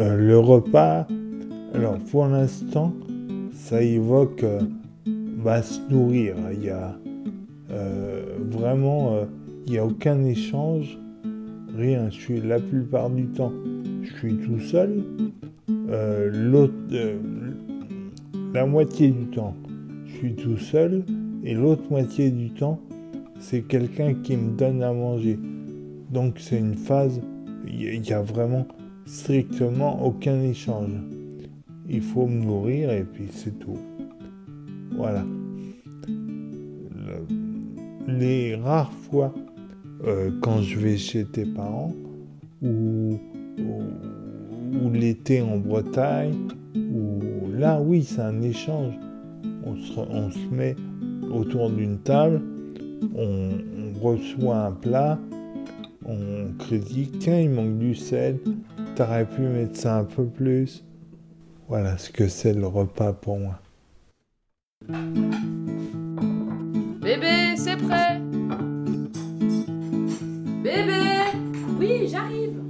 Euh, le repas, alors pour l'instant, ça évoque euh, va se nourrir. Il y a euh, vraiment, il n'y a aucun échange, rien. Je la plupart du temps, je suis tout seul. La moitié du temps, je suis tout seul, et l'autre moitié du temps, c'est quelqu'un qui me donne à manger. Donc c'est une phase, il y a vraiment strictement aucun échange. Il faut me nourrir et puis c'est tout. Voilà. les rares fois euh, quand je vais chez tes parents ou, ou, l'été en Bretagne, ou là oui c'est un échange. On se, on se met autour d'une table, on, reçoit un plat, on critique, tiens il manque du sel, t'aurais pu mettre ça un peu plus. Voilà ce que c'est le repas pour moi. Bébé, c'est prêt Bébé Oui, j'arrive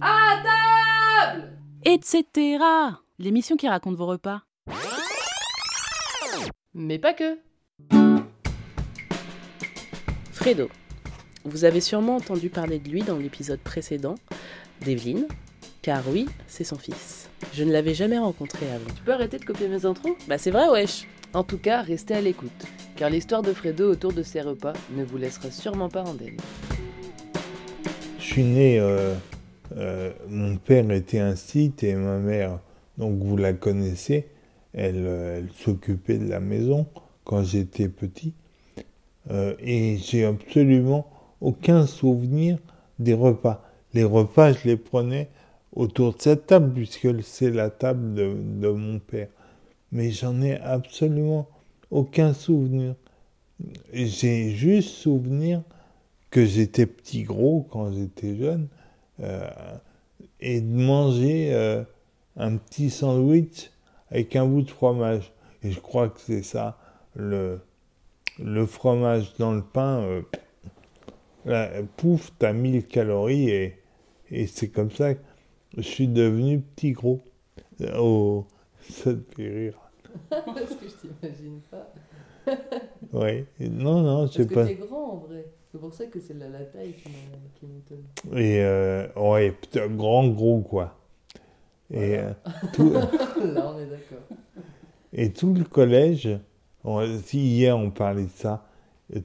À table Etc. L'émission qui raconte vos repas. Mais pas que. Fredo. Vous avez sûrement entendu parler de lui dans l'épisode précédent, d'Evelyne, car oui, c'est son fils. Je ne l'avais jamais rencontré avant. Tu peux arrêter de copier mes intros? Bah c'est vrai, wesh En tout cas, restez à l'écoute, car l'histoire de Fredo autour de ses repas ne vous laissera sûrement pas indemne. Je suis né, euh, euh, mon père était un site et ma mère, donc vous la connaissez, elle, euh, elle s'occupait de la maison quand j'étais petit. et j'ai absolument aucun souvenir des repas les repas, je les prenais autour de cette table, puisque c'est la table de, mon père. Mais j'en ai absolument aucun souvenir. J'ai juste souvenir que j'étais petit gros quand j'étais jeune euh, et de manger euh, un petit sandwich avec un bout de fromage. Et je crois que c'est ça, le, le fromage dans le pain. Euh, pouf, t'as 1000 calories et, et c'est comme ça que je suis devenu petit gros. Oh, ça te fait rire. Parce que je t'imagine pas. oui, non, non, je sais pas. Parce que t'es grand en vrai. C'est pour ça que c'est la, la taille qui m'étonne. Et euh, ouais, grand, gros quoi. Et euh, tout... Là, on est d'accord. Et tout le collège, si hier on parlait de ça,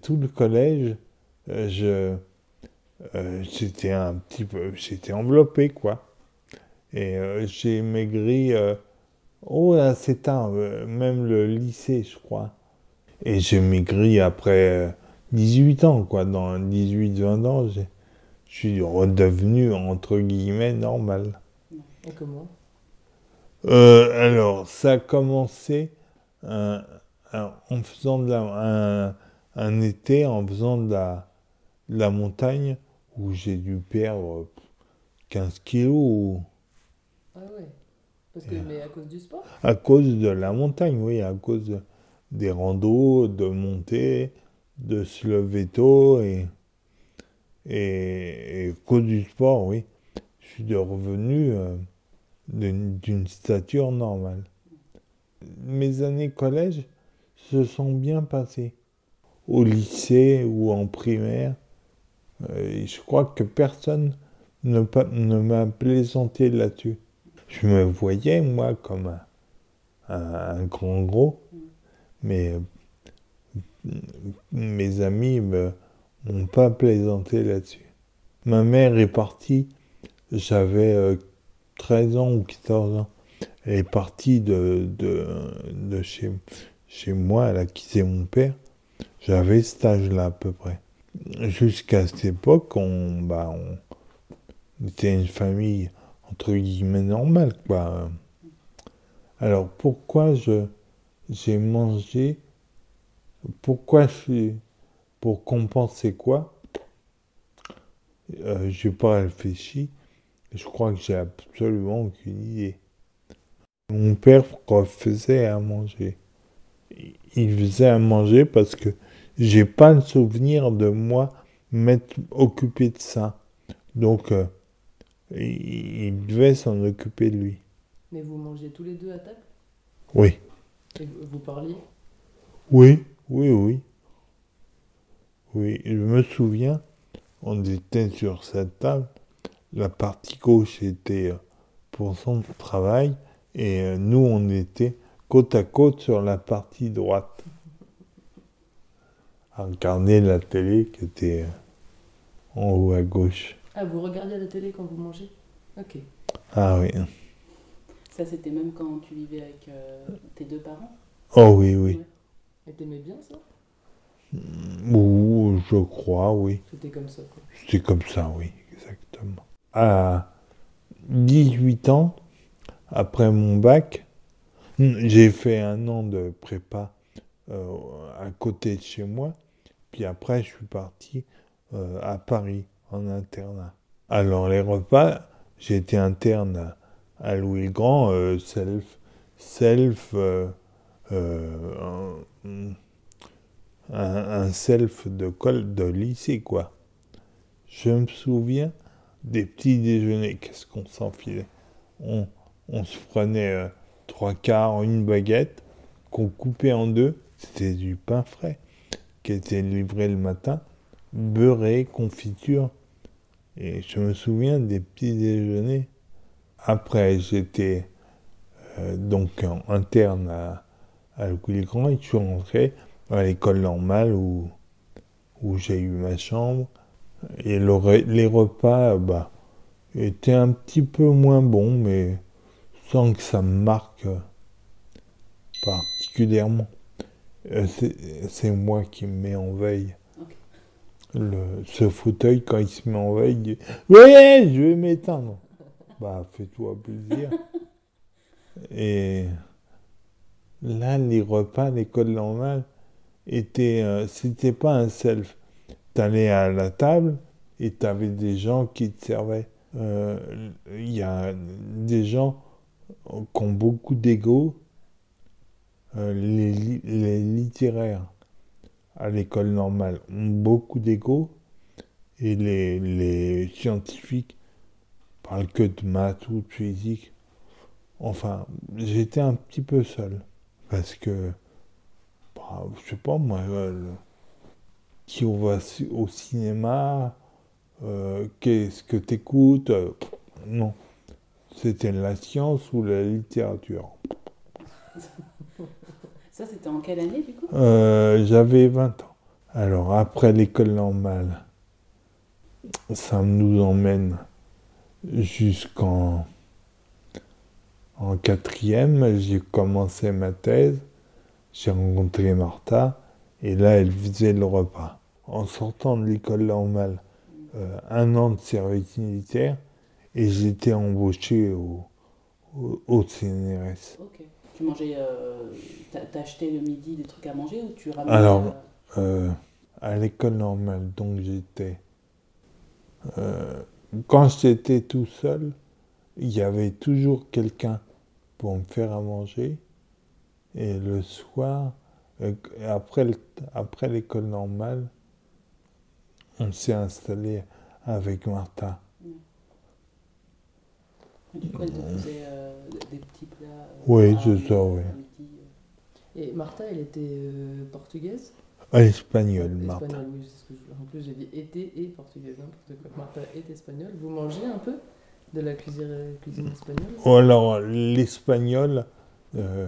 tout le collège, euh, je euh, j'étais un petit peu, j'étais enveloppé quoi. Et euh, j'ai maigri, oh c'est tard, même le lycée je crois. Et j'ai maigri après 18 ans quoi, dans 18-20 ans, je suis redevenu entre guillemets normal. Et comment? Alors ça a commencé en faisant de la, un été en faisant de la la montagne où j'ai dû perdre 15 kilos. Ah ouais Parce que, mais à cause du sport? À cause de la montagne, oui, à cause des randos, de montée, de se lever tôt et, et, à cause du sport, oui. Je suis revenu euh, d'une stature normale. Mes années collège se sont bien passées. Au lycée ou en primaire, euh, je crois que personne ne, ne m'a plaisanté là-dessus. Je me voyais, moi, comme un, grand gros, mais mes amis ne m'ont pas plaisanté là-dessus. Ma mère est partie, j'avais 13 euh, ans ou 14 ans. Elle est partie de, de, de chez, chez moi, elle a quitté mon père. J'avais cet âge-là à peu près jusqu'à cette époque, on, bah, on était une famille entre guillemets normale, quoi. Alors pourquoi je j'ai mangé Pourquoi je pour compenser quoi? Euh, J'ai pas réfléchi. Je crois que j'ai absolument aucune idée. Mon père faisait à manger. Il faisait à manger parce que j'ai pas le souvenir de moi m'être occupé de ça. Donc, euh, il, il devait s'en occuper de lui. Mais vous mangez tous les deux à table? Oui. Et vous, vous parliez? Oui, oui, oui. Oui, je me souviens, on était sur cette table, la partie gauche était euh, pour son travail et euh, nous on était côte à côte sur la partie droite à regarder la télé qui était euh, en haut à gauche. Ah, vous regardez la télé quand vous mangez? Ok. Ah oui. Ça, c'était même quand tu vivais avec euh, tes deux parents? Oh oui, oui. Et t'aimais bien ça? Ou je crois, oui. C'était comme ça, quoi. C'est comme ça, oui, exactement. À 18 ans, après mon bac, j'ai fait un an de prépa euh, à côté de chez moi. Puis après, je suis parti euh, à Paris en internat. Alors, les repas, été interne à, Louis Grand, euh, self, self, euh, un, self de, col, de lycée, quoi. Je me souviens des petits déjeuners, qu'est-ce qu'on s'enfilait? On, on se prenait trois quarts, une baguette, qu'on coupait en deux, c'était du pain frais, qui était livré le matin, beurré, confiture. Et je me souviens des petits déjeuners. Après, j'étais euh, donc interne à, à Louis Grand et je suis rentré à l'école normale où, où j'ai eu ma chambre. Et le les repas bah, étaient un petit peu moins bons, mais sans que ça me marque euh, particulièrement. Euh, c'est c'est moi qui me mets en veille. Le, ce fauteuil, quand il se met en veille, il dit Ouais, je vais m'éteindre. Bah, fais-toi plaisir. Et là, les repas l'école normale étaient. euh, C'était pas un self. T'allais à la table et t'avais des gens qui te servaient. Euh, Il y a des gens qui ont beaucoup d'ego. Euh, les, li- les littéraires à l'école normale ont beaucoup d'ego et les, scientifiques parlent que de maths ou de physique. Enfin, j'étais un petit peu seul parce que, bah, je sais pas moi, euh, qui on va au cinéma, euh, qu'est-ce que t'écoutes, euh, non, c'était la science ou la littérature. Ça, c'était en quelle année, du coup? Euh, J'avais 20 ans. Alors, après l'école normale, ça nous emmène jusqu'en en quatrième. J'ai commencé ma thèse, j'ai rencontré Martha, et là, elle faisait le repas. En sortant de l'école normale, euh, un an de service militaire, et j'étais embauché au, au, au CNRS. Tu mangeais. euh, t'as- T'achetais le midi des trucs à manger ou tu ramenais. Alors, euh, euh, à l'école normale, donc j'étais. quand j'étais tout seul, il y avait toujours quelqu'un pour me faire à manger. Et le soir, après, après l'école normale, on s'est installé avec Martha. Du coup, elle te faisait euh, des petits plats. euh, Oui, c'est ça, oui. euh. Et Martha, elle était euh, portugaise? À l'espagnol, Martha. Espagnole, oui, c'est ce que je- En plus, j'ai dit été et portugaise. n'importe quoi. Martha est espagnole. Vous mangez un peu de la cuisine, cuisine espagnole? Ou alors, l'espagnol, euh,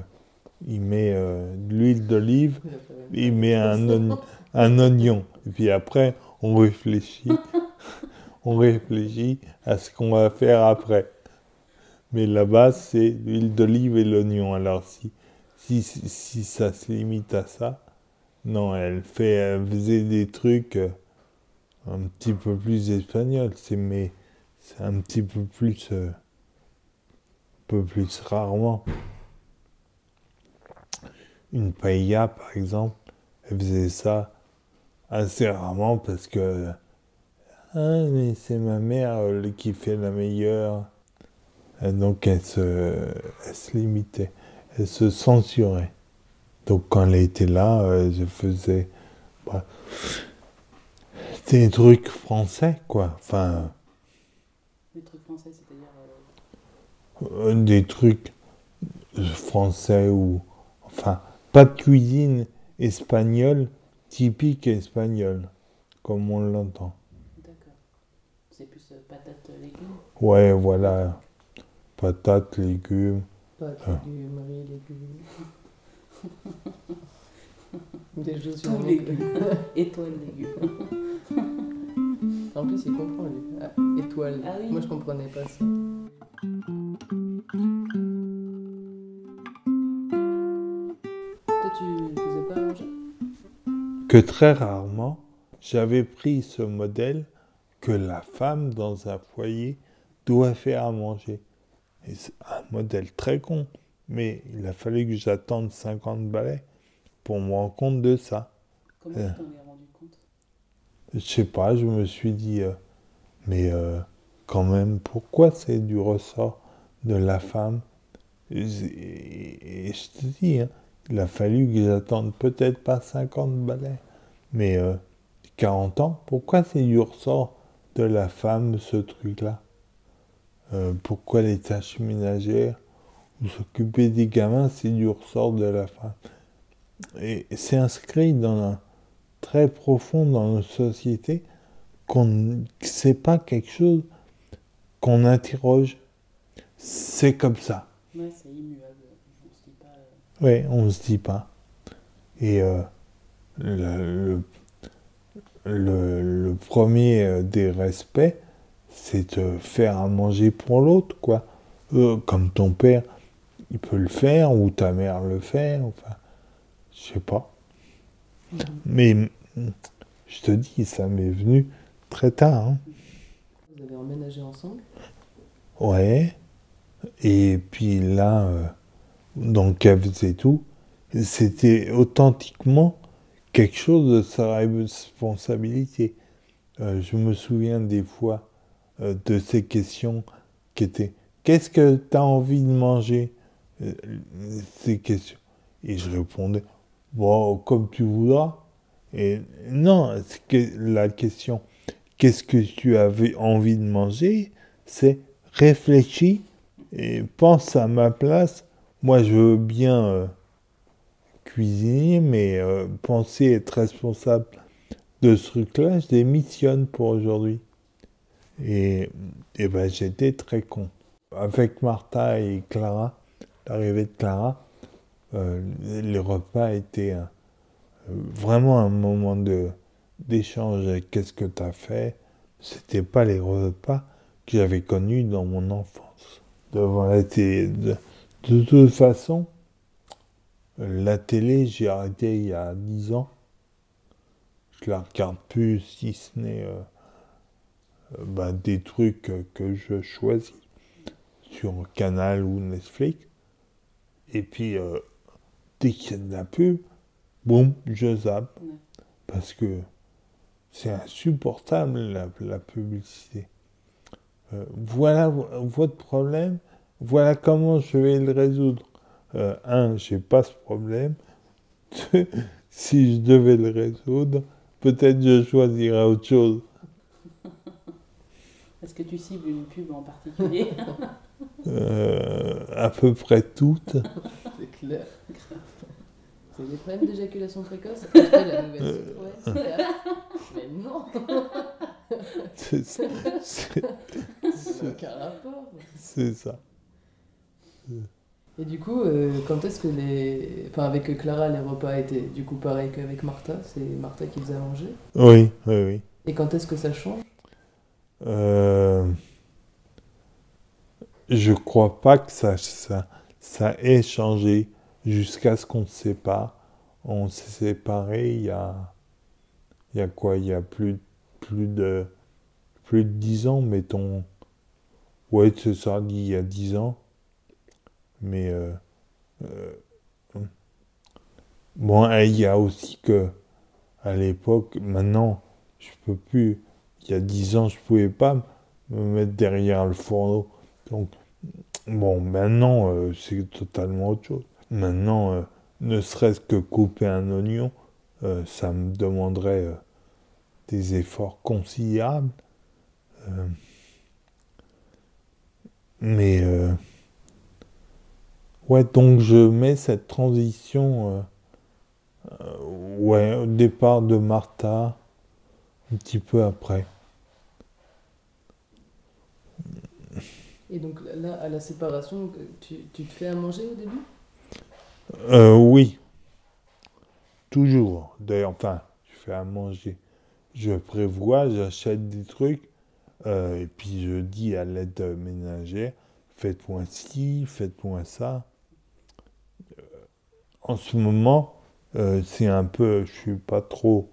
il met euh, de l'huile d'olive il met un, un oignon. Et puis après, on réfléchit. on réfléchit à ce qu'on va faire après. Mais la base, c'est l'huile d'olive et l'oignon. Alors, si, si, si ça se limite à ça, non, elle, fait, faisait des trucs euh, un petit peu plus espagnols. C'est, mais c'est un petit peu plus, euh, un peu plus rarement. Une paella, par exemple, elle faisait ça assez rarement parce que ah, mais c'est ma mère euh, qui fait la meilleure. Et donc elle se, elle se limitait, elle se censurait. Donc quand elle était là, euh, je faisais bah, des trucs français, quoi. Enfin, Les trucs français, c'est euh, des trucs français ou. Enfin, pas de cuisine espagnole typique espagnole, comme on l'entend. D'accord. C'est plus euh, euh, légumes? Ouais, voilà. Patates, légumes. Pâtes, Ah. légumes, riz, légumes. Des choses légumes. Étoiles légumes. En plus, il comprend, lui. Ah, étoile. Ah oui. Moi, je comprenais pas ça. Toi, tu faisais pas à manger? Que très rarement, j'avais pris ce modèle que la femme dans un foyer doit faire à manger. Et c'est un modèle très con, mais il a fallu que j'attende 50 balais pour me rendre compte de ça. Comment Euh. tu t'en es rendu compte? Je sais pas, je me suis dit, euh, mais euh, quand même, pourquoi c'est du ressort de la femme? Et, et- et je te dis, hein, il a fallu que j'attende peut-être pas 50 balais, mais euh, 40 ans, pourquoi c'est du ressort de la femme ce truc-là? Euh, Pourquoi les tâches ménagères ou s'occuper des gamins, c'est du ressort de la femme? Et c'est inscrit dans un très profond dans nos sociétés qu'on ne sait pas quelque chose qu'on interroge. C'est comme ça. Ouais, c'est immuable. On se dit pas. euh, Oui, on ne se dit pas. Et euh, le, le, le- le premier des respects, c'est de faire à manger pour l'autre, quoi. Euh, comme ton père, il peut le faire, ou ta mère le fait, enfin, je sais pas. Mais mm, je te dis, ça m'est venu très tard. hein. Vous avez emménagé ensemble? Ouais. Et puis là, euh, donc elle faisait tout. C'était authentiquement quelque chose de sa responsabilité. Euh, je me souviens des fois de ces questions qui étaient Qu'est-ce que tu as envie de manger Euh, Ces questions? Et je répondais Bon, comme tu voudras. Et non, que la question Qu'est-ce que tu avais envie de manger C'est réfléchis et pense à ma place. Moi, je veux bien euh, cuisiner, mais euh, penser être responsable de ce truc-là, je démissionne pour aujourd'hui. Et, et ben, j'étais très con. Avec Martha et Clara, l'arrivée de Clara, euh, les repas étaient euh, vraiment un moment de d'échange. Qu'est-ce que tu as fait? C'était pas les repas que j'avais connus dans mon enfance. Devant la télé. De, toute façon, la télé, j'ai arrêté il y a 10 ans. Je la regarde plus, si ce n'est euh, bah, des trucs euh, que je choisis sur Canal ou Netflix. Et puis, euh, dès qu'il y a de la pub, boum, je zappe. Ouais. Parce que c'est insupportable la, la publicité. Euh, voilà vo- votre problème, voilà comment je vais le résoudre. Euh, un, j'ai pas ce problème. Deux, si je devais le résoudre, peut-être je choisirais autre chose. Est-ce que tu cibles une pub en particulier Euh, à peu près toutes. C'est clair. Vous avez des problèmes d'éjaculation précoce? Après la nouvelle soupe, ouais, c'est clair. Mais non C'est ça. C'est- Ça n'a aucun rapport. c'est ça. Et du coup, euh, quand est-ce que les. Enfin, avec Clara, les repas étaient du coup pareil qu'avec Martha? C'est Martha qui faisait à manger. Oui, oui, oui. Et quand est-ce que ça change? Euh, je crois pas que ça, ça, ça ait changé jusqu'à ce qu'on se sépare. On s'est séparés il y a, il y a quoi? Il y a plus, plus de plus de dix ans, mettons. Ouais, c'est ça, il y a dix ans. Mais euh, euh, bon, il y a aussi que à l'époque, maintenant, je peux plus il y a dix ans, je pouvais pas me mettre derrière le fourneau. Donc, bon, maintenant, euh, c'est totalement autre chose. Maintenant, euh, ne serait-ce que couper un oignon, euh, ça me demanderait des efforts considérables. Mais, Ouais, donc je mets cette transition, ouais, au départ de Martha, un petit peu après. Et donc là, à la séparation, tu, tu te fais à manger au début? Euh, oui, toujours. D'ailleurs, enfin, je fais à manger. Je prévois, j'achète des trucs, euh, et puis je dis à l'aide ménagère, faites-moi ci, faites-moi ça. Euh, En ce moment, euh, c'est un peu, je suis pas trop,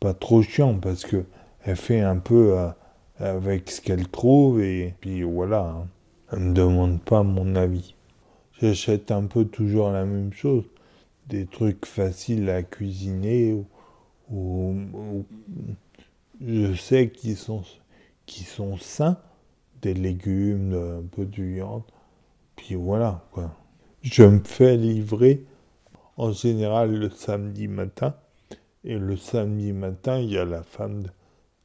pas trop chiant parce que elle fait un peu euh, avec ce qu'elle trouve et puis voilà. hein. Elle me demande pas mon avis. J'achète un peu toujours la même chose, des trucs faciles à cuisiner ou, ou- je sais qu'ils sont, qu'ils sont sains, des légumes, un peu de viande, puis voilà quoi. Je me fais livrer en général le samedi matin et le samedi matin il y a la femme de,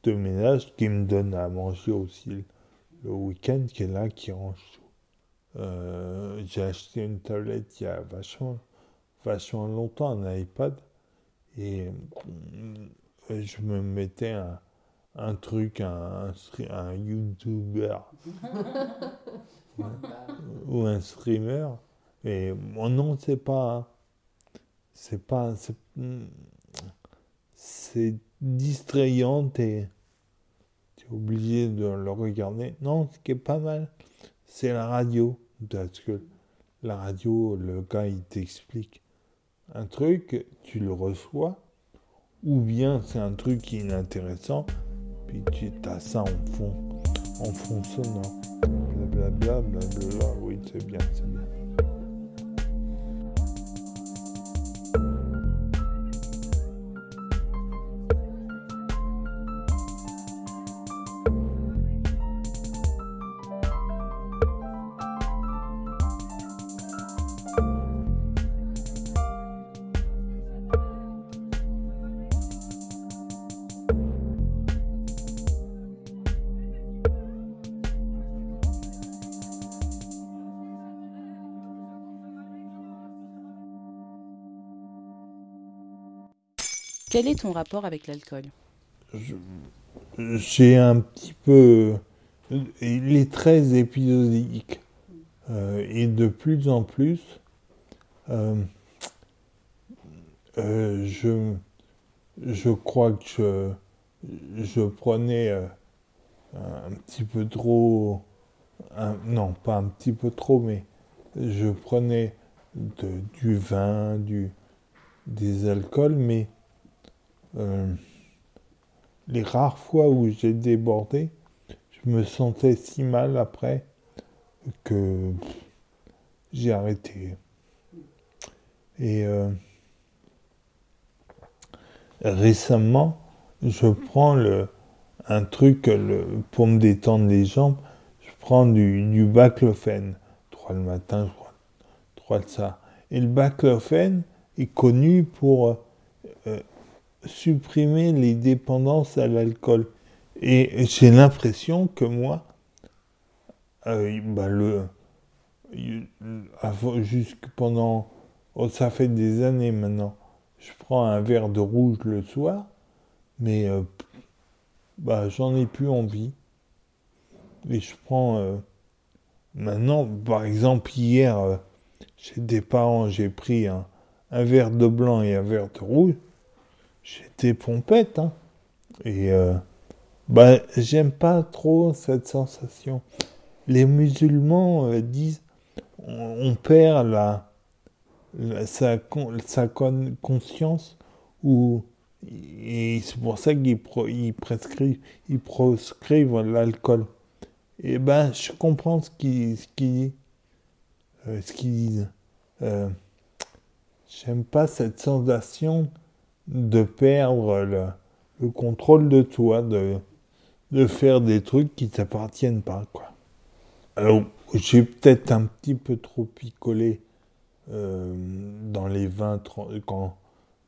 de ménage qui me donne à manger aussi le, le week-end qui est là qui range tout. Euh, j'ai acheté une tablette il y a vachement, vachement longtemps, un iPad, et euh, je me mettais un, un truc, un, un, YouTuber ouais, ou un streamer, et mon nom c'est pas, c'est pas, c'est, c'est distrayant et tu es obligé de le regarder. Non, ce qui est pas mal, c'est la radio. Parce que la radio, le gars, il t'explique un truc, tu le reçois, ou bien c'est un truc inintéressant, puis tu as ça en fond, en fond sonore. Blablabla, blablabla, oui, c'est bien, c'est bien. Quel est ton rapport avec l'alcool? J'ai un petit peu. Il est très épisodique. Euh, et de plus en plus, euh, euh, je, je crois que je, je prenais un petit peu trop. non, pas un petit peu trop, mais je prenais du vin, du, des alcools, mais les rares fois où j'ai débordé, je me sentais si mal après que j'ai arrêté. Et euh, récemment, je prends un truc le, pour me détendre les jambes, je prends du, du baclofène. Trois le matin, je crois, trois de ça. Et le baclofène est connu pour euh, supprimer les dépendances à l'alcool. Et j'ai l'impression que moi, euh, bah le, pendant, oh, ça fait des années maintenant, je prends un verre de rouge le soir, mais euh, bah, j'en ai plus envie. Et je prends, euh, maintenant, par exemple, hier, euh, chez des parents, j'ai pris un, un verre de blanc et un verre de rouge. J'étais pompette, hein. Et euh, bah, j'aime pas trop cette sensation. Les musulmans euh, disent on, perd la, sa, con- conscience ou et c'est pour ça qu'ils ils prescrivent, ils proscrivent l'alcool. Et ben, je comprends ce qu'ils ce qu'ils euh, ce qu'ils disent. Euh, J'aime pas cette sensation de perdre le, le contrôle de toi, de, de faire des trucs qui t'appartiennent pas, quoi. Alors, j'ai peut-être un petit peu trop picolé euh, dans les 20, 30, quand,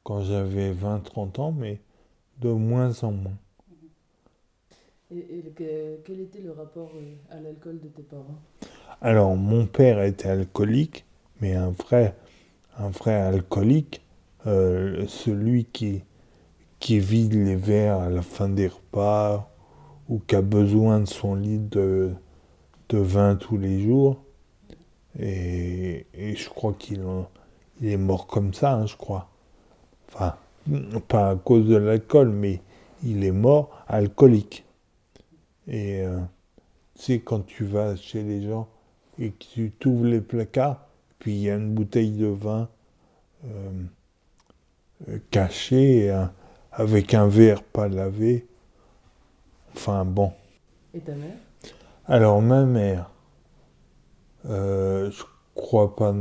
quand j'avais 20-30 ans, mais de moins en moins. Et, et le- que- quel était le rapport euh, à l'alcool de tes parents? Alors, mon père était alcoolique Mais un vrai, un vrai alcoolique, euh, celui qui, qui vide les verres à la fin des repas ou qui a besoin de son litre de, de vin tous les jours, et, et je crois qu'il il est mort comme ça, hein, je crois. Enfin, pas à cause de l'alcool, mais il est mort alcoolique. Et euh, sais, quand tu vas chez les gens et que tu t'ouvres les placards, puis il y a une bouteille de vin euh, cachée euh, avec un verre pas lavé. Enfin bon. Et ta mère? Alors ma mère, euh, je crois pas.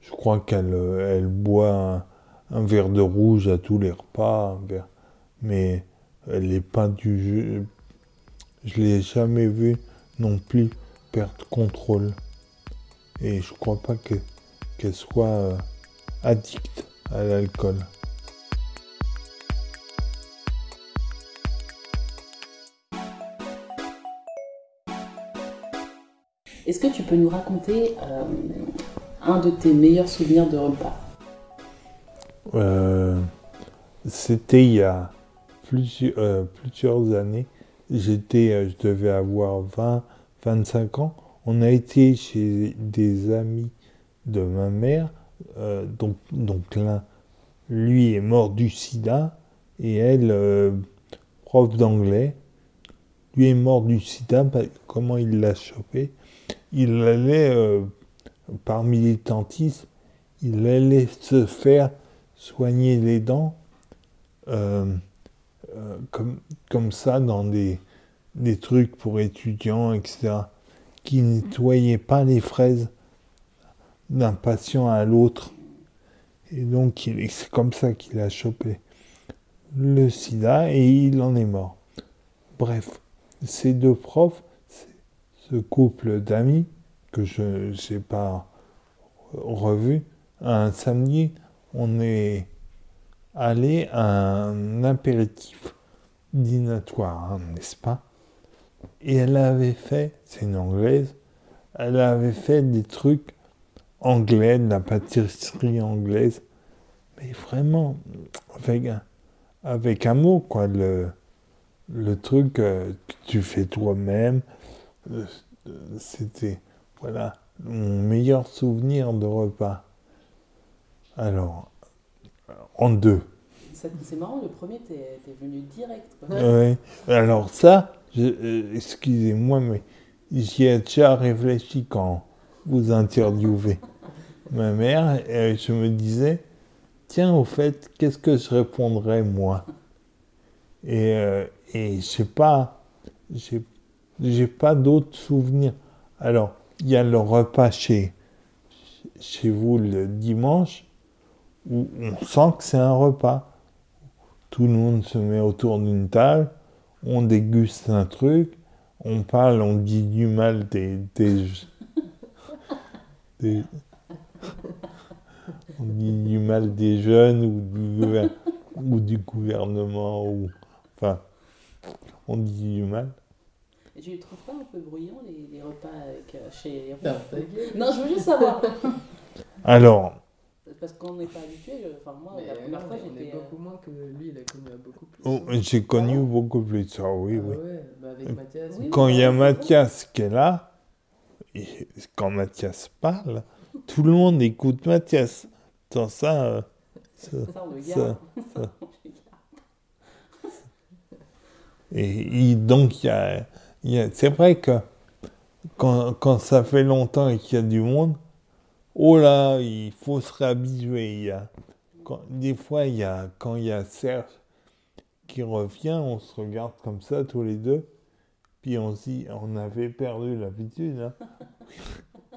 Je crois qu'elle euh, elle boit un, un verre de rouge à tous les repas, mais elle n'est pas du jeu. Je l'ai jamais vue non plus perdre contrôle. Et je crois pas que- qu'elle soit euh, addicte à l'alcool. Est-ce que tu peux nous raconter euh, un de tes meilleurs souvenirs de repas? Euh, C'était il y a plusieurs, euh, plusieurs années. J'étais, je devais avoir 20, 25 ans. On a été chez des amis de ma mère. Euh, donc, donc l'un, lui est mort du sida et elle, euh, prof d'anglais, lui est mort du sida. Comment il l'a chopé? Il allait, euh, par militantisme, il allait se faire soigner les dents comme, comme ça dans des, des trucs pour étudiants, etc., qui nettoyaient pas les fraises d'un patient à l'autre. Et donc, c'est comme ça qu'il a chopé le sida et il en est mort. Bref, ces deux profs, ce couple d'amis que je n'ai pas revu, un samedi, on est allé à un apéritif dînatoire, n'est-ce pas? Et elle avait fait, c'est une anglaise, elle avait fait des trucs anglais, de la pâtisserie anglaise, mais vraiment avec un, avec un mot, quoi, le, le truc euh, que tu fais toi-même, euh, c'était, voilà, mon meilleur souvenir de repas. Alors, en deux. C'est marrant, le premier, t'es venu direct. Alors ça, euh, excusez-moi, mais j'y ai déjà réfléchi quand vous interviewez ma mère. Je me disais, tiens, au fait, qu'est-ce que je répondrais moi? Et, euh, et je pas, pas d'autres souvenirs. Alors, il y a le repas chez, vous le dimanche, où on sent que c'est un repas. Tout le monde se met autour d'une table, on déguste un truc, on parle, on dit du mal des, des- on dit du mal des jeunes ou du, ou du gouvernement ou enfin on dit du mal. Et tu les trouves pas un peu bruyants, les, les repas avec, euh, chez les. Non, je veux juste savoir. Alors Parce qu'on n'est pas habitué. je- Enfin, moi, Mais la première non, fois, j'étais. euh, beaucoup moins que lui, il a connu à beaucoup plus. oh, j'ai connu beaucoup plus ça, oui, Ah oui. ouais, bah avec Mathias. Oui, Quand il y a Mathias qui est là, et quand Mathias parle, tout le monde écoute Mathias. Ça, euh, ça- Ça, on le ça-. Et, et donc, il y a, y a- c'est vrai que quand, quand ça fait longtemps et qu'il y a du monde, oh là, il faut se réhabituer. Y a, quand- des fois, il y a, quand il y a Serge qui revient, on se regarde comme ça tous les deux, puis on on avait perdu l'habitude. hein.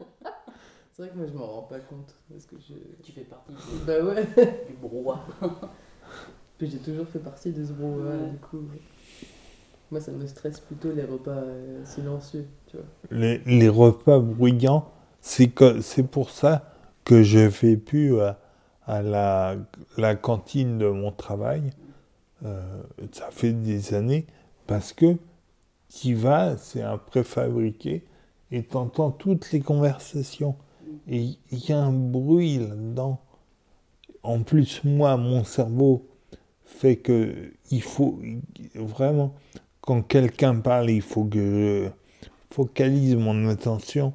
C'est vrai que moi, je m'en rends pas compte. Parce que je. Tu fais partie Bah ouais. du brouhaha. Puis j'ai toujours fait partie de ce brouhaha, Ouais. du coup. Moi, ça me stresse plutôt les repas euh, silencieux, tu vois. Les, les repas bruyants, c'est que- c'est pour ça que je vais plus à, à la, la cantine de mon travail. Euh, ça fait des années parce que tu vas, c'est un préfabriqué et tu entends toutes les conversations. Et il y a un bruit là-dedans. En plus, moi, mon cerveau fait que il faut vraiment, quand quelqu'un parle, il faut que je focalise mon attention.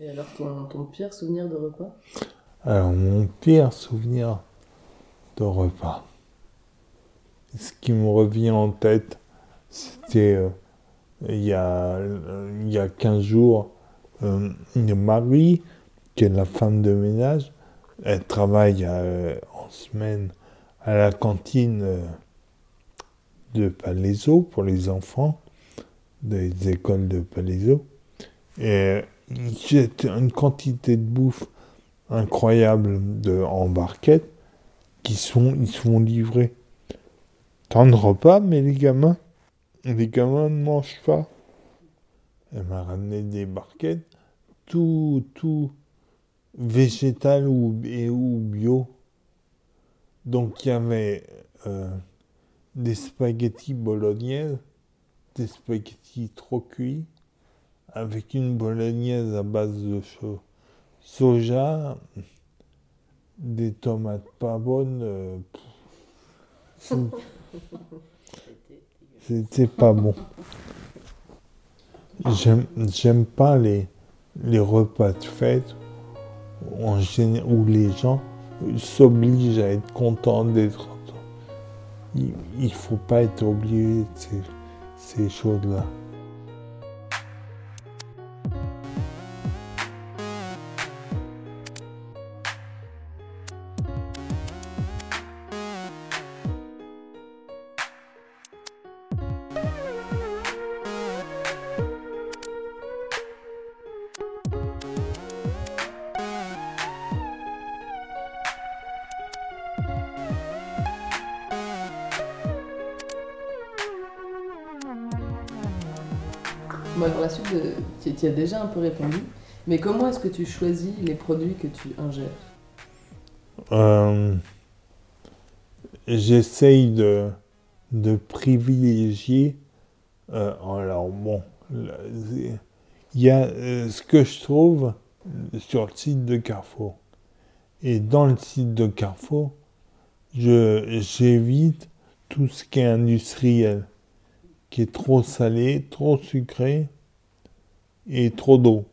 Et alors, ton, ton pire souvenir de repas? Alors, mon pire souvenir de repas. Ce qui me revient en tête, c'était euh, il, y a, il y a 15 jours, euh, Marie, qui est la femme de ménage, elle travaille euh, en semaine à la cantine euh, de Palaiso pour les enfants des écoles de Palaiso. Et jettent une quantité de bouffe incroyable de, en barquette qui sont, ils sont livrés. Tant de repas, mais les gamins, les gamins ne mangent pas. Elle m'a ramené des barquettes, tout, tout végétal ou, et, ou bio. Donc il y avait euh, des spaghettis bolognaises, des spaghettis trop cuits, avec une bolognaise à base de soja, des tomates pas bonnes. Euh, C'était pas bon. J'aime pas les, les repas de fête en général, où les gens s'obligent à être contents d'être. Il ne faut pas être obligé de ces, ces choses-là. Bon, alors la suite, de... tu as déjà un peu répondu, mais comment est-ce que tu choisis les produits que tu ingères? Euh, J'essaye de, privilégier. Euh, alors bon, il y a euh, ce que je trouve sur le site de Carrefour. Et dans le site de Carrefour, j'évite tout ce qui est industriel qui est trop salé, trop sucré et trop d'eau.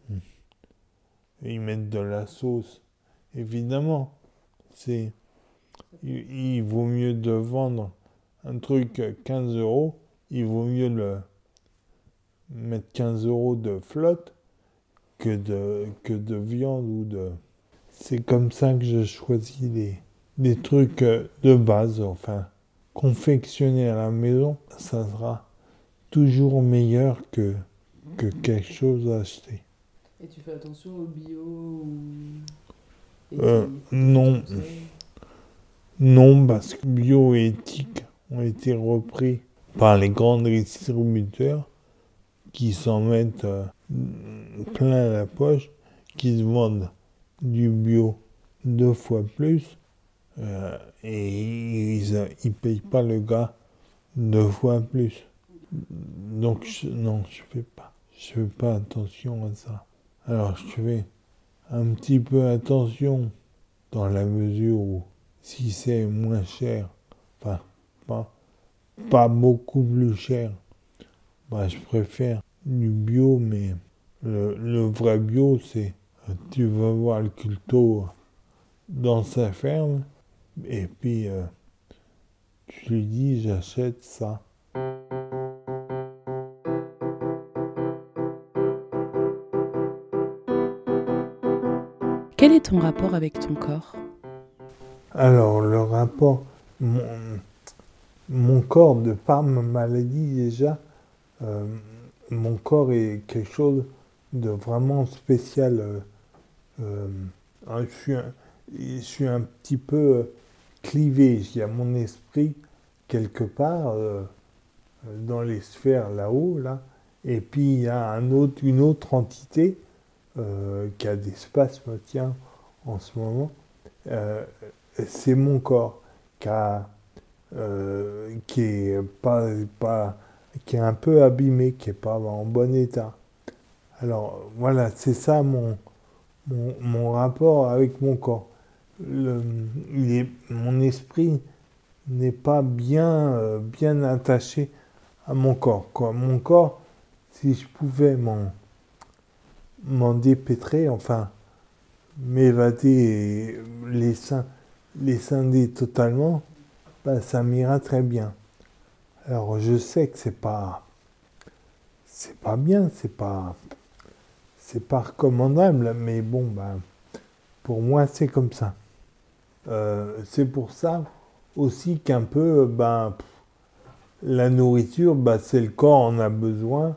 Ils mettent de la sauce. Évidemment, c'est il, vaut mieux de vendre un truc 15 euros, il vaut mieux le mettre 15 euros de flotte que de, que de viande ou de... C'est comme ça que je choisis des, trucs de base, enfin, confectionnés à la maison, ça sera toujours meilleur que, que quelque chose à acheter. Et tu fais attention au bio ou... Euh, non. Non, parce que bio et éthique ont été repris par les grands distributeurs qui s'en mettent euh, plein la poche, qui se vendent du bio deux fois plus euh, et ils ne payent pas le gars deux fois plus. Donc, non, je fais pas. Je fais pas attention à ça. Alors, je fais un petit peu attention dans la mesure où si c'est moins cher, enfin, pas, pas beaucoup plus cher, bah, je préfère du bio, mais le, vrai bio, c'est tu vas voir le culto dans sa ferme et puis euh, tu lui dis j'achète ça. Rapport avec ton corps? Alors, le rapport, mon, corps, de par ma maladie déjà, euh, mon corps est quelque chose de vraiment spécial. Euh, euh, hein, je, suis un, je suis un petit peu clivé. Il y a mon esprit quelque part dans les sphères là-haut, là, et puis il y a un autre, une autre entité qui a des spasmes, tiens, en ce moment, euh, c'est mon corps qui, euh, est pas, qui est un peu abîmé, qui est pas en bon état. Alors voilà, c'est ça mon, mon, rapport avec mon corps. Mon esprit n'est pas bien, euh, bien attaché à mon corps. Mon corps, si je pouvais m'en, m'en dépêtrer, enfin, m'évader les, seins, les scinder totalement, bah, ça m'ira très bien. Alors je sais que c'est pas c'est pas bien, c'est pas c'est pas recommandable, mais bon ben pour moi c'est comme ça. Euh, c'est pour ça aussi qu'un peu ben la nourriture, c'est le corps en a besoin.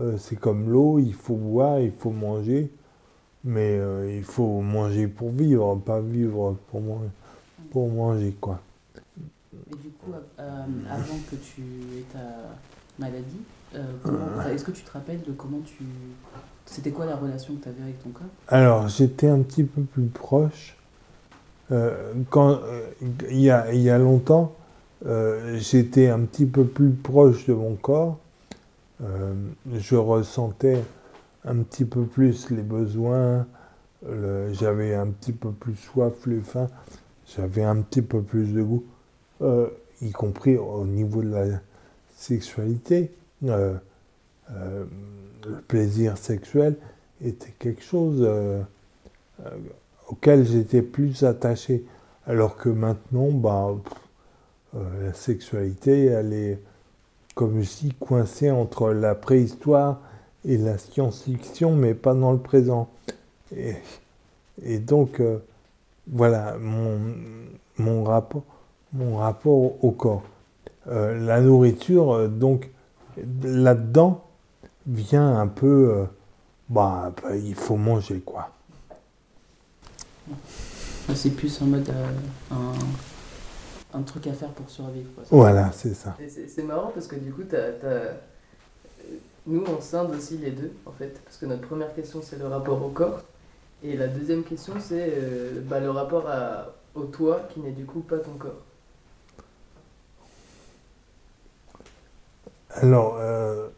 Euh, c'est comme l'eau, il faut boire, il faut manger, mais euh, il faut manger pour vivre, pas vivre pour, manger, pour manger quoi. Et du coup, euh, avant que tu aies ta maladie, est-ce que tu te rappelles de comment tu... C'était quoi la relation que tu avais avec ton corps? Alors, j'étais un petit peu plus proche. quand il y, a, y a longtemps, j'étais un petit peu plus proche de mon corps euh, je ressentais un petit peu plus les besoins, j'avais un petit peu plus soif, le faim, j'avais un petit peu plus de goût, euh, y compris au niveau de la sexualité. Euh, le plaisir sexuel était quelque chose auquel j'étais plus attaché. Alors que maintenant, bah, la sexualité, elle est comme si coincé entre la préhistoire et la science-fiction, mais pas dans le présent. Et, donc, euh, voilà mon, mon, rapport, mon rapport au corps. Euh, la nourriture, euh, donc, là-dedans, vient un peu, bah, bah, il faut manger, quoi. C'est plus en mode un un truc à faire pour survivre. Voilà, c'est ça. C'est marrant parce que du coup, nous, on scinde aussi les deux, en fait. Parce que notre première question, c'est le rapport au corps. Et la deuxième question, c'est euh, bah, le rapport au toi, qui n'est du coup pas ton corps. Alors, euh,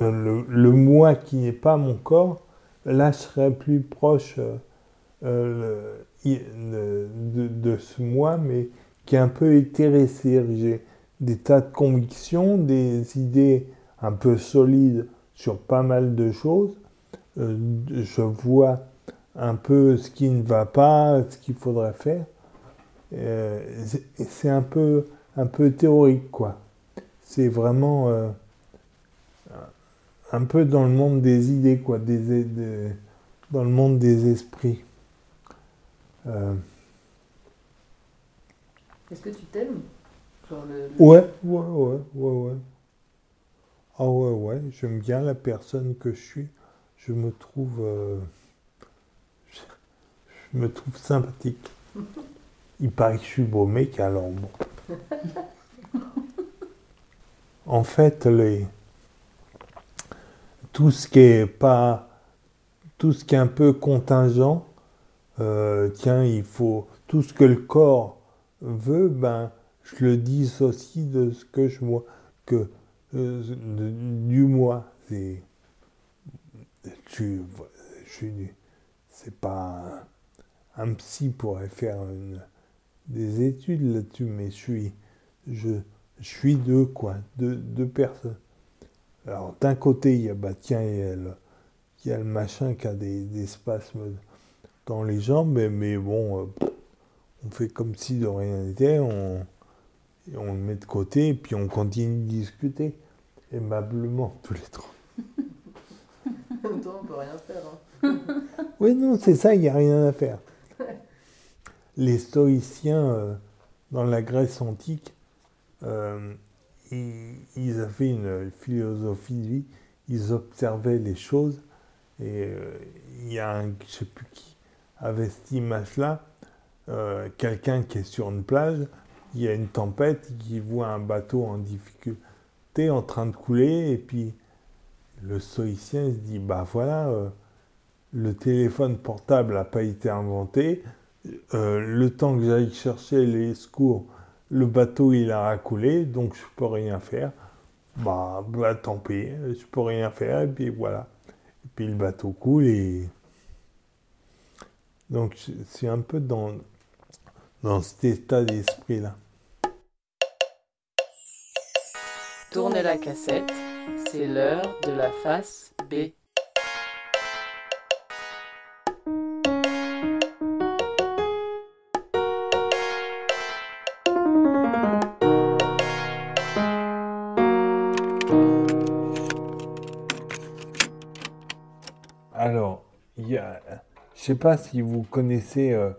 le, moi qui n'est pas mon corps, là, je serais plus proche euh, de, ce moi, mais qui est un peu intéressé. J'ai des tas de convictions, des idées un peu solides sur pas mal de choses. Euh, je vois un peu ce qui ne va pas, ce qu'il faudrait faire. Euh, c'est un peu, un peu théorique, quoi. C'est vraiment euh, un peu dans le monde des idées, quoi, des, dans le monde des esprits. Est-ce que tu t'aimes Ouais, ouais, ouais, ouais, ouais. Ah ouais, ouais, j'aime bien la personne que je suis. Je me trouve... Euh, je me trouve sympathique. Il paraît que je suis beau mec, alors bon. en fait, les... tout ce qui est pas... Tout ce qui est un peu contingent, euh, tiens, il faut... Tout ce que le corps veut, ben, je le dissocie de ce que je vois, que du moi. C'est, je, suis, c'est pas un, psy pourrait faire des études là-dessus, mais je suis, je, je suis deux quoi, deux, personnes. Alors d'un côté il y a bah tiens il y a le, il a le machin qui a des, spasmes dans les jambes, mais, mais bon. Euh, on fait comme si de rien n'était, on, on le met de côté et puis on continue de discuter aimablement tous les trois. Temps, on peut rien faire. Hein. oui, non, c'est ça, il n'y a rien à faire. Les stoïciens, euh, dans la Grèce antique, euh, ils, avaient une philosophie de vie, ils observaient les choses, et euh, il y a un, je ne sais plus qui avait cette image-là, quelqu'un qui est sur une plage, il y a une tempête, qui voit un bateau en difficulté en train de couler, et puis le stoïcien se dit, bah voilà, euh, le téléphone portable n'a pas été inventé, euh, le temps que j'aille chercher les secours, le bateau il a coulé, donc je peux rien faire. Bah, bah tant pis, je peux rien faire, et puis voilà. Et puis le bateau coule et Donc, c'est un peu dans, dans cet état d'esprit-là. Tournez la cassette, c'est l'heure de la face B. Alors, il y a, je sais pas si vous connaissez euh,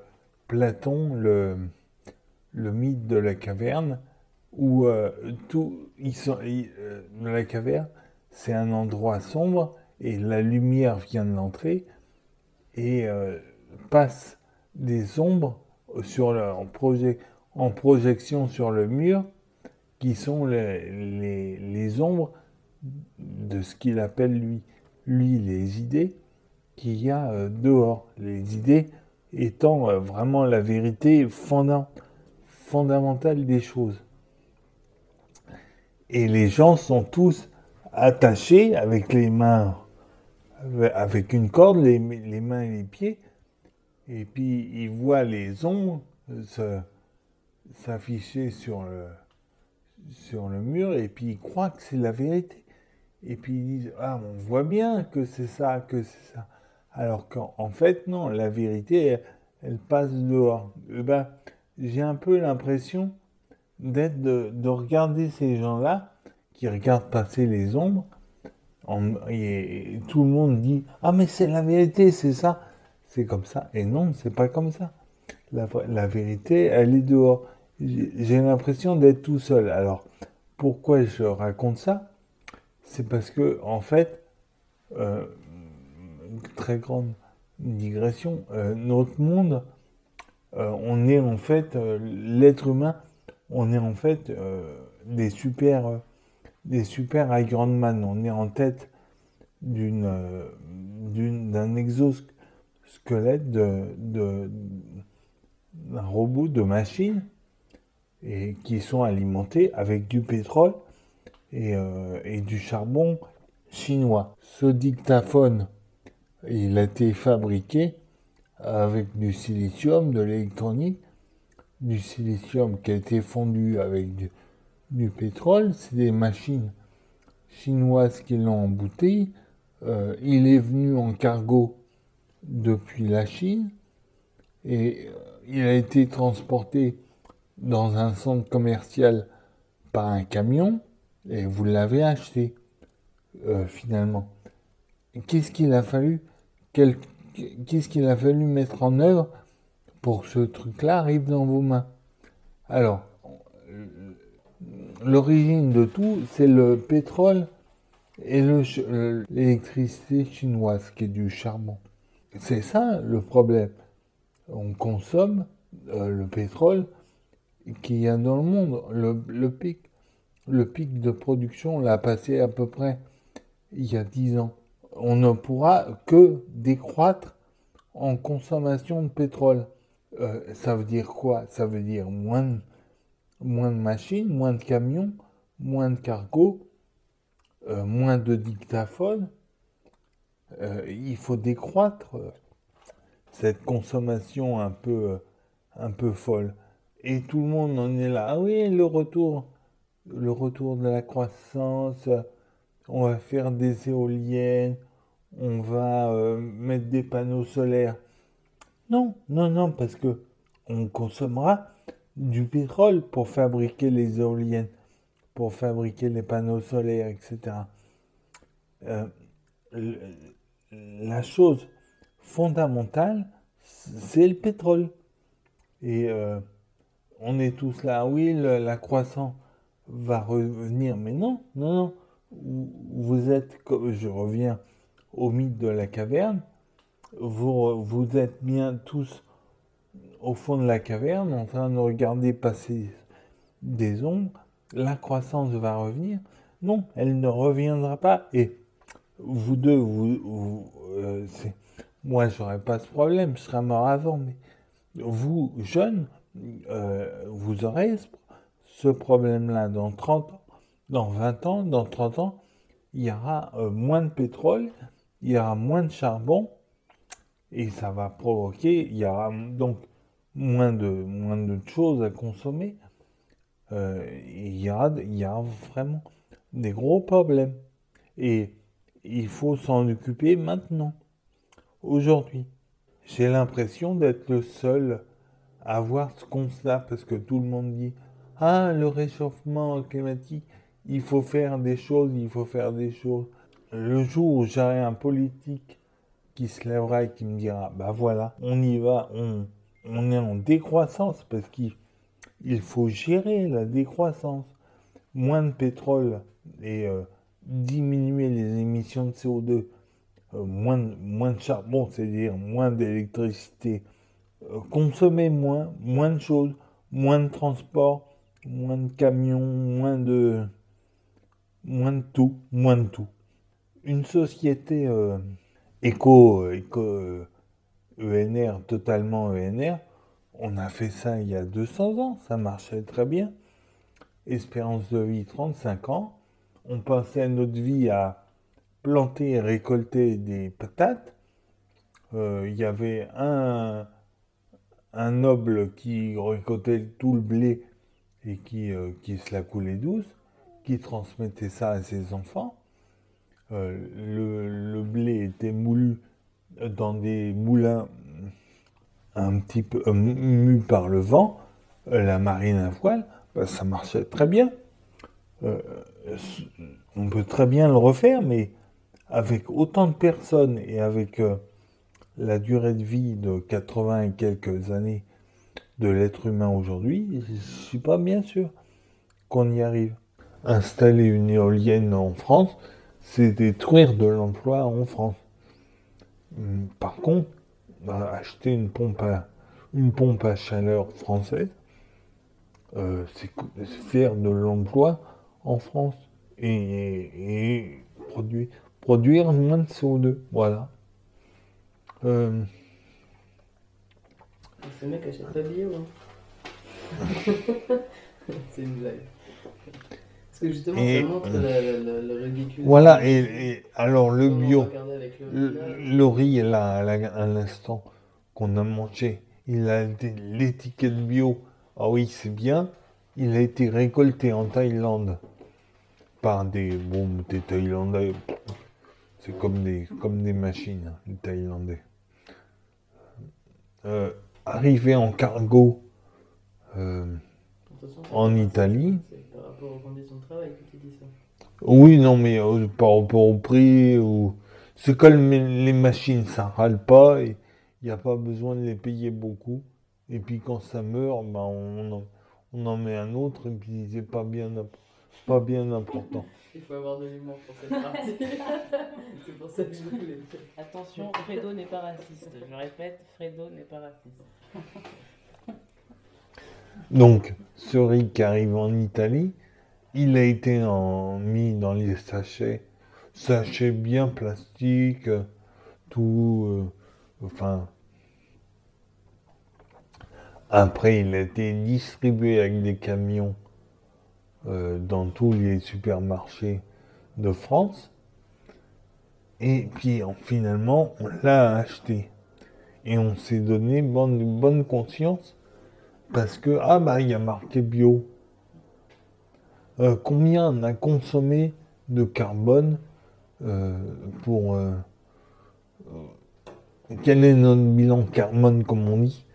Platon, le, mythe de la caverne, où euh, tout, ils sont, euh, la caverne, c'est un endroit sombre et la lumière vient de l'entrée et passe des ombres en, projection sur le mur qui sont les, ombres de ce qu'il appelle lui, lui les idées qu'il y a euh, dehors. Les idées étant euh, vraiment la vérité fondamentale des choses. Et les gens sont tous attachés avec les mains, avec une corde, les, mains et les pieds, et puis ils voient les ombres s'afficher sur le, sur le mur, et puis ils croient que c'est la vérité. Et puis ils disent, ah, on voit bien que c'est ça, que c'est ça. Alors qu'en fait, non, la vérité, elle, passe dehors. Eh ben, j'ai un peu l'impression d'être de, regarder ces gens-là qui regardent passer les ombres. et, tout le monde dit ah mais c'est la vérité, c'est ça, c'est comme ça. Et non, c'est pas comme ça. La, vérité, elle est dehors. J'ai l'impression d'être tout seul. Alors pourquoi je raconte ça? C'est parce que en fait, euh, très grande digression. Euh, notre monde, euh, on est en fait, euh, l'être humain, on est en fait des super, des super Iron Man. On est en tête d'une, d'un exosquelette de, de, d'un robot de machine et qui sont alimentés avec du pétrole et, et du charbon chinois. Ce dictaphone il a été fabriqué avec du silicium, de l'électronique, du silicium qui a été fondu avec du, pétrole. C'est des machines chinoises qui l'ont embouté. Euh, il est venu en cargo depuis la Chine et euh, il a été transporté dans un centre commercial par un camion et vous l'avez acheté euh, finalement. Qu'est-ce qu'il a fallu qu'est-ce qu'il a fallu mettre en œuvre pour que ce truc-là arrive dans vos mains? Alors, l'origine de tout, c'est le pétrole et l'électricité chinoise, qui est du charbon. C'est ça le problème. On consomme euh, le pétrole qu'il y a dans le monde. Le, pic, le pic de production, l'a passé à peu près il y a 10 ans on ne pourra que décroître en consommation de pétrole. Euh, ça veut dire quoi? Ça veut dire moins de, machines, moins de camions, moins de cargos, euh, moins de dictaphones. Euh, il faut décroître cette consommation un peu, un peu folle. Et tout le monde en est là. Ah oui, le le retour de la croissance, on va faire des éoliennes, on va euh, mettre des panneaux solaires. Non, non, non, parce que on consommera du pétrole pour fabriquer les éoliennes, pour fabriquer les panneaux solaires, etc. Euh, la chose fondamentale, c'est le pétrole. Et euh, on est tous là, oui, la croissance va revenir, mais non, non, non vous êtes, je reviens au mythe de la caverne, vous, vous êtes bien tous au fond de la caverne en train de regarder passer des ombres, la croissance va revenir. Non, elle ne reviendra pas. Et vous deux, vous, vous euh, moi, j'aurais pas ce problème, je serais mort avant. Mais vous, jeunes, euh, vous aurez ce problème-là dans 30 ans dans 20 ans, dans 30 ans, il y aura euh, moins de pétrole, il y aura moins de charbon, Et ça va provoquer, il y aura donc moins de, moins de choses à consommer. Euh, il, y aura, vraiment des gros problèmes. Et il faut s'en occuper maintenant, aujourd'hui. J'ai l'impression d'être le seul à avoir ce constat parce que tout le monde dit Ah, le réchauffement climatique, il faut faire des choses, il faut faire des choses. Le jour où j'aurai un politique qui se lèvera et qui me dira Bah voilà, on y va, on, est en décroissance parce qu'il il faut gérer la décroissance. Moins de pétrole et euh, diminuer les émissions de CO2, euh, moins, de, moins de charbon, c'est-à-dire moins d'électricité, euh, consommer moins, moins de choses, moins de transport, moins de camions, moins de, moins de tout, moins de tout. Une société éco, éco ENR, totalement ENR, on a fait ça il y a 200 ans, ça marchait très bien. Espérance de vie 35 ans. On passait notre vie à planter et récolter des patates. Euh, il y avait un, un noble qui récoltait tout le blé et qui, euh, qui se la coulait douce, qui transmettait ça à ses enfants. Euh, le, blé était moulu dans des moulins un petit peu euh, par le vent, euh, la marine à voile, bah, ça marchait très bien. Euh, on peut très bien le refaire, mais avec autant de personnes et avec la durée de vie de 80 et quelques années de l'être humain aujourd'hui, je ne suis pas bien sûr qu'on y arrive. Installer une éolienne en France, c'est détruire de l'emploi en France. Hum, par contre, bah, acheter une pompe à, une pompe à chaleur française, euh, c'est faire de l'emploi en France et, produire, produire moins de CO2. Voilà. Euh... Ce mec achète pas bio. Hein. c'est une blague. Parce que justement, ça montre le, ridicule. Voilà, et, alors le bio, le, riz là, à l'instant qu'on a mangé, il a l'étiquette bio. Ah oui, c'est bien. Il a été récolté en Thaïlande par des, bon, des Thaïlandais. C'est comme des, comme des machines, hein, les Thaïlandais. Euh, arrivé en cargo euh, en Italie. Rapport aux conditions de travail que tu dis ça. Oui, non, mais euh, par rapport au prix, ou... c'est comme les machines, ça râle pas, et il n'y a pas besoin de les payer beaucoup. Et puis quand ça meurt, ben on, en, on en met un autre, et puis c'est pas bien, pas bien important. Il faut avoir de l'humour pour cette partie. c'est pour ça que je voulais. Attention, Fredo n'est pas raciste. Je répète, Fredo n'est pas raciste. Donc, ce riz qui arrive en Italie, il a été mis dans les sachets, sachets bien plastiques, tout, euh, enfin. Après, il a été distribué avec des camions euh, dans tous les supermarchés de France. Et puis, finalement, on l'a acheté. Et on s'est donné bonne, bonne conscience parce que, ah bah, il y a marqué bio. Euh, combien on a consommé de carbone euh, pour. Euh, quel est notre bilan carbone, comme on dit,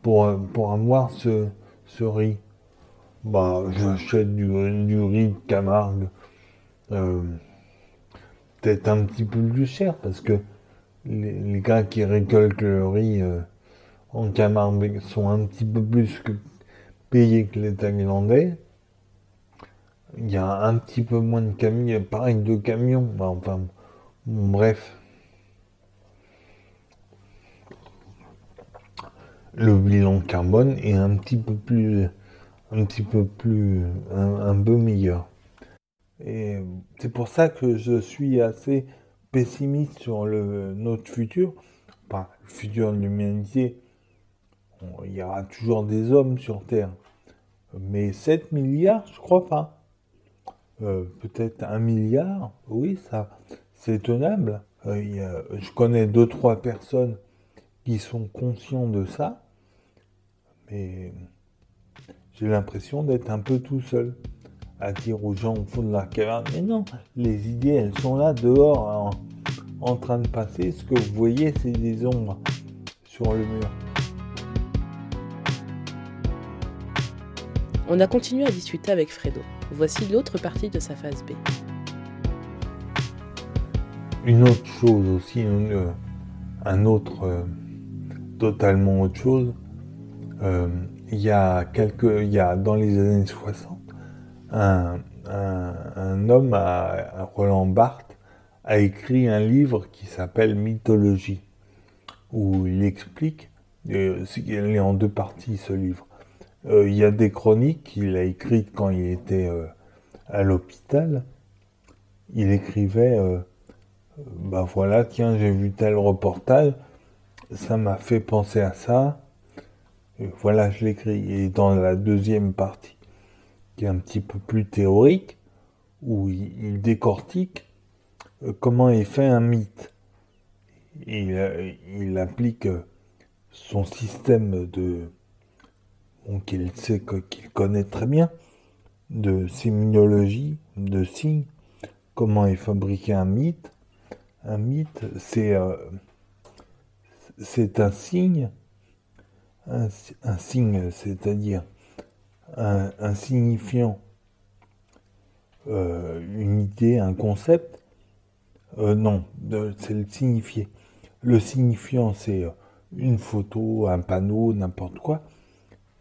pour, pour avoir ce, ce riz? Bah, j'achète du, du riz de Camargue. Peut-être un petit peu plus cher parce que les, gars qui récoltent le riz en Camargue sont un petit peu plus que payés que les Thaïlandais. Il y a un petit peu moins de camions, pareil de camions. Bah, enfin, bref. Le bilan carbone est un petit peu plus, un petit peu plus, un, peu meilleur. Et c'est pour ça que je suis assez pessimiste sur le, notre futur, pas le futur de l'humanité, il y aura toujours des hommes sur Terre. Mais 7 milliards, je crois pas. Euh, peut-être un milliard, oui, ça, c'est tenable. Euh, je connais deux, trois personnes qui sont conscients de ça, mais j'ai l'impression d'être un peu tout seul à dire aux gens au fond de la caverne, mais non, les idées, elles sont là dehors en, train de passer. Ce que vous voyez, c'est des ombres sur le mur. On a continué à discuter avec Fredo. Voici l'autre partie de sa phase B. Une autre chose aussi, un autre, euh, totalement autre chose. Euh, il y a quelques, il y a dans les années 60, un, homme, à, Roland Barthes, a écrit un livre qui s'appelle Mythologie, où il explique, euh, il est en deux parties ce livre. Euh, il y a des chroniques qu'il a écrites quand il était euh, à l'hôpital. Il écrivait, ben voilà, tiens, j'ai vu tel reportage, ça m'a fait penser à ça. voilà, je l'écris. Et dans la deuxième partie, qui est un petit peu plus théorique, où il, décortique euh, comment est fait un mythe. Il, euh, il applique euh, son système de qu'il sait qu'il connaît très bien de séminologie, de signes, comment est fabriqué un mythe. Un mythe, c'est c'est un signe, un signe, c'est-à-dire un, signifiant, euh, une idée, un concept. Euh, non, c'est le signifié. Le signifiant, c'est euh, une photo, un panneau, n'importe quoi.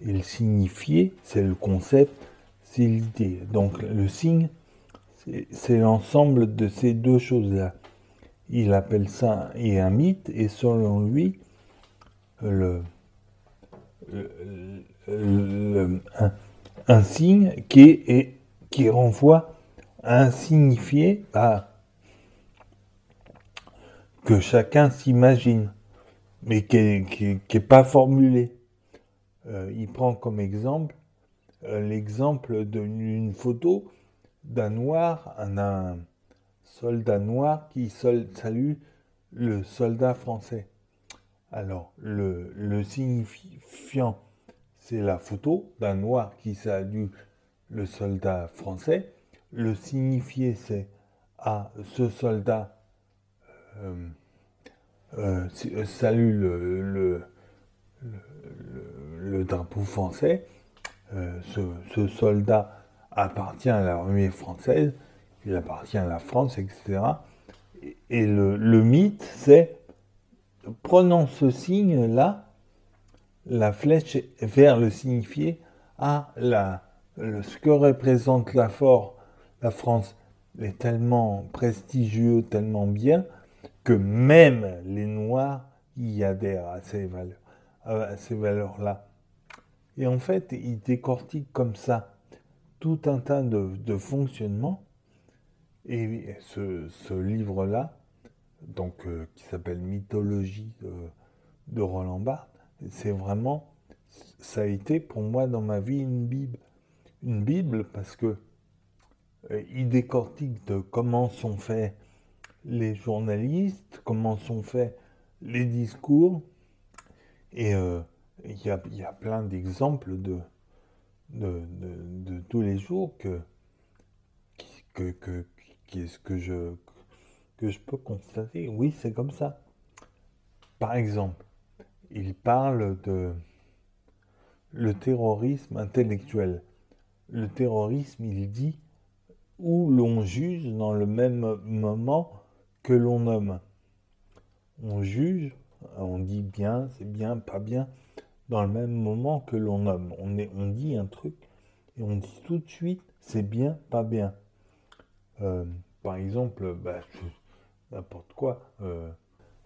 Et le signifié, c'est le concept, c'est l'idée. Donc le signe, c'est l'ensemble de ces deux choses-là. Il appelle ça et un mythe, et selon lui, un, signe qui, est, qui renvoie à un signifié à, que chacun s'imagine, mais qui n'est pas formulé. Euh, il prend comme exemple euh, l'exemple d'une photo d'un noir, un, soldat noir qui salue le soldat français. Alors, le, signifiant, c'est la photo d'un noir qui salue le soldat français. Le signifié, c'est à ce soldat euh, salue le, drapeau français. Ce, soldat appartient à l'armée française, il appartient à la France, etc. Et, le, le mythe, c'est prenons ce signe-là, la flèche vers le signifié à la, ce que représente la, la France est tellement prestigieux, tellement bien, que même les Noirs y adhèrent à ces valeurs, à ces valeurs-là. Et en fait, il décortique comme ça tout un tas de, de fonctionnements. Et ce, ce livre-là, donc euh, qui s'appelle Mythologie de, Roland Barthes. C'est vraiment, ça a été pour moi dans ma vie une Bible. Une Bible parce que euh, il décortique de comment sont faits les journalistes, comment sont faits les discours. Et euh, il y, a, y, a, plein d'exemples de de, de, tous les jours que, que, que, que, que je, que je peux constater. Oui, c'est comme ça. Par exemple, il parle de le terrorisme intellectuel. Le terrorisme, il dit où l'on juge dans le même moment que l'on nomme. On juge, on dit bien, c'est bien, pas bien, dans le même moment que l'on nomme. On, est, on dit un truc et on dit tout de suite, c'est bien, pas bien. Euh, par exemple, bah, n'importe quoi. Euh,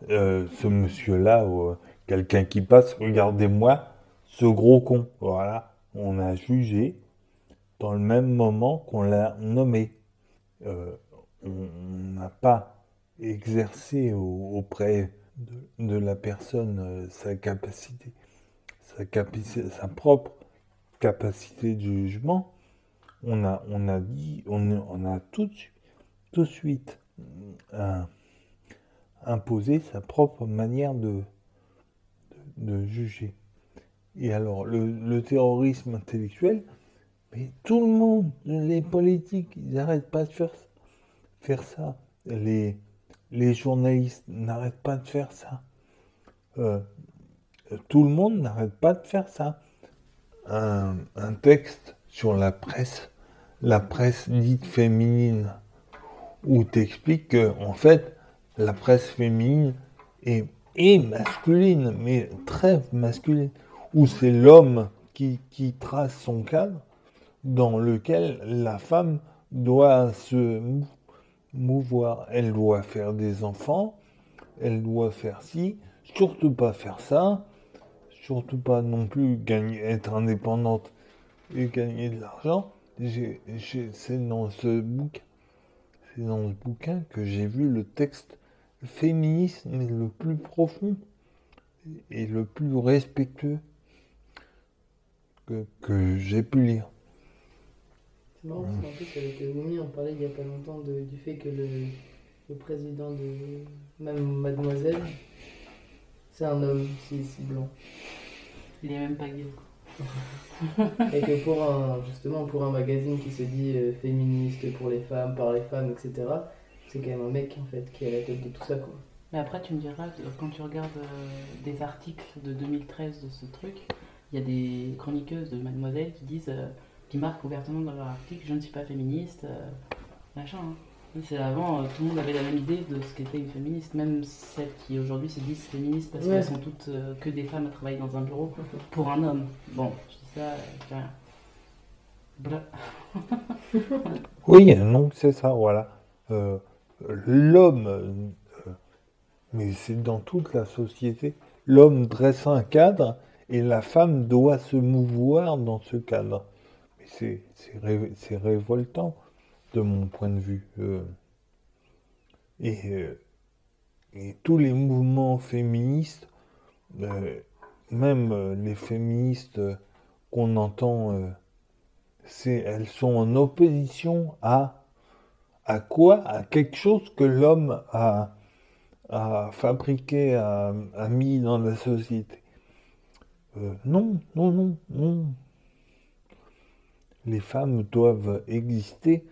euh, ce monsieur-là, euh, quelqu'un qui passe, regardez-moi, ce gros con. Voilà, on a jugé dans le même moment qu'on l'a nommé. on n'a pas exercé auprès de, la personne sa capacité, sa, sa propre capacité de jugement. On a, on a dit, on, a tout, de suite imposer sa propre manière de, de juger. Et alors, le, le terrorisme intellectuel, mais tout le monde, les politiques, ils n'arrêtent pas de faire, faire ça. Les, les journalistes n'arrêtent pas de faire ça. Euh, tout le monde n'arrête pas de faire ça. Un, texte sur la presse, la presse dite féminine, où t'expliques que, en fait, la presse féminine est, masculine, mais très masculine, où c'est l'homme qui, qui trace son cadre, dans lequel la femme doit se mou- mouvoir. Elle doit faire des enfants, elle doit faire ci, surtout pas faire ça, surtout pas non plus gagner, être indépendante et gagner de l'argent. J'ai- C'est dans ce bouquin, c'est dans ce bouquin que j'ai vu le texte féministe mais le plus profond et le plus respectueux que, que j'ai pu lire. C'est marrant parce qu'en plus, avec Oumi, on parlait il y a pas longtemps du fait que le, le président de Mademoiselle, c'est un homme si, si blanc. Il est même pas gay. Et que pour un, justement, pour un magazine qui se dit euh, féministe pour les femmes, par les femmes, etc., c'est quand même un mec en fait qui est à la tête de tout ça quoi. Mais après, tu me diras, euh, quand tu regardes euh, des articles de 2013 de ce truc, il y a des chroniqueuses de Mademoiselle qui disent, euh, qui marquent ouvertement dans leur article Je ne suis pas féministe, machin. hein. C'est avant, euh, tout le monde avait la même idée de ce qu'était une féministe, même celles qui aujourd'hui se disent féministes parce Ouais. qu'elles sont toutes euh, que des femmes à travailler dans un bureau pour un homme. Bon, je dis ça, euh, je dis rien. Oui, non, c'est ça, voilà. Euh, l'homme, euh, mais c'est dans toute la société, l'homme dresse un cadre et la femme doit se mouvoir dans ce cadre. Mais c'est, c'est, ré- c'est révoltant de mon point de vue. euh. et, euh, et tous les mouvements féministes, euh, même les féministes qu'on entend c'est, elles sont en opposition à, à quoi? À quelque chose que l'homme a, a fabriqué, a, mis dans la société. Non, non, non, non. Les femmes doivent exister,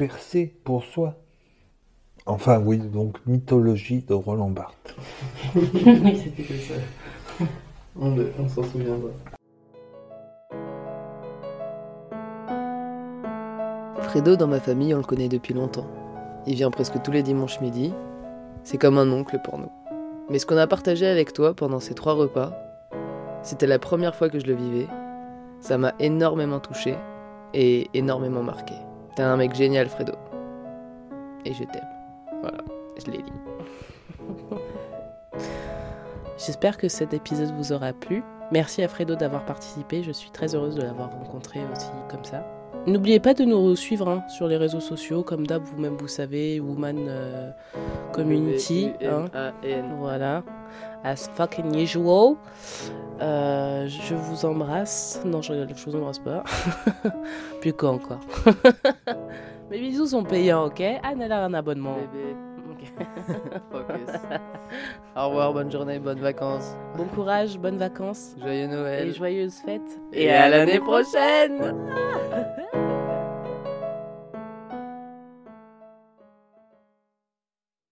percer pour soi. Enfin oui, donc mythologie de Roland Barthes. oui, c'était ça. On, on s'en souviendra. Fredo, dans ma famille, on le connaît depuis longtemps. Il vient presque tous les dimanches midi. C'est comme un oncle pour nous. Mais ce qu'on a partagé avec toi pendant ces trois repas, c'était la première fois que je le vivais. Ça m'a énormément touché et énormément marqué. T'es un mec génial, Fredo. Et je t'aime. Voilà, je l'ai dit. J'espère que cet épisode vous aura plu. Merci à Fredo d'avoir participé. Je suis très heureuse de l'avoir rencontré aussi comme ça. N'oubliez pas de nous suivre hein, sur les réseaux sociaux, comme d'hab, vous-même vous savez, Woman euh, Community. hein. Voilà. As fucking usual. Euh, je vous embrasse. Non, je, je vous embrasse pas. Plus quoi encore. Mes bisous sont payants, ok? Anne, elle a un abonnement. Bébé, Ok. focus. Au revoir, bonne journée, bonnes vacances. Bon courage, bonnes vacances Joyeux Noël. et joyeuses fêtes. Et à l'année prochaine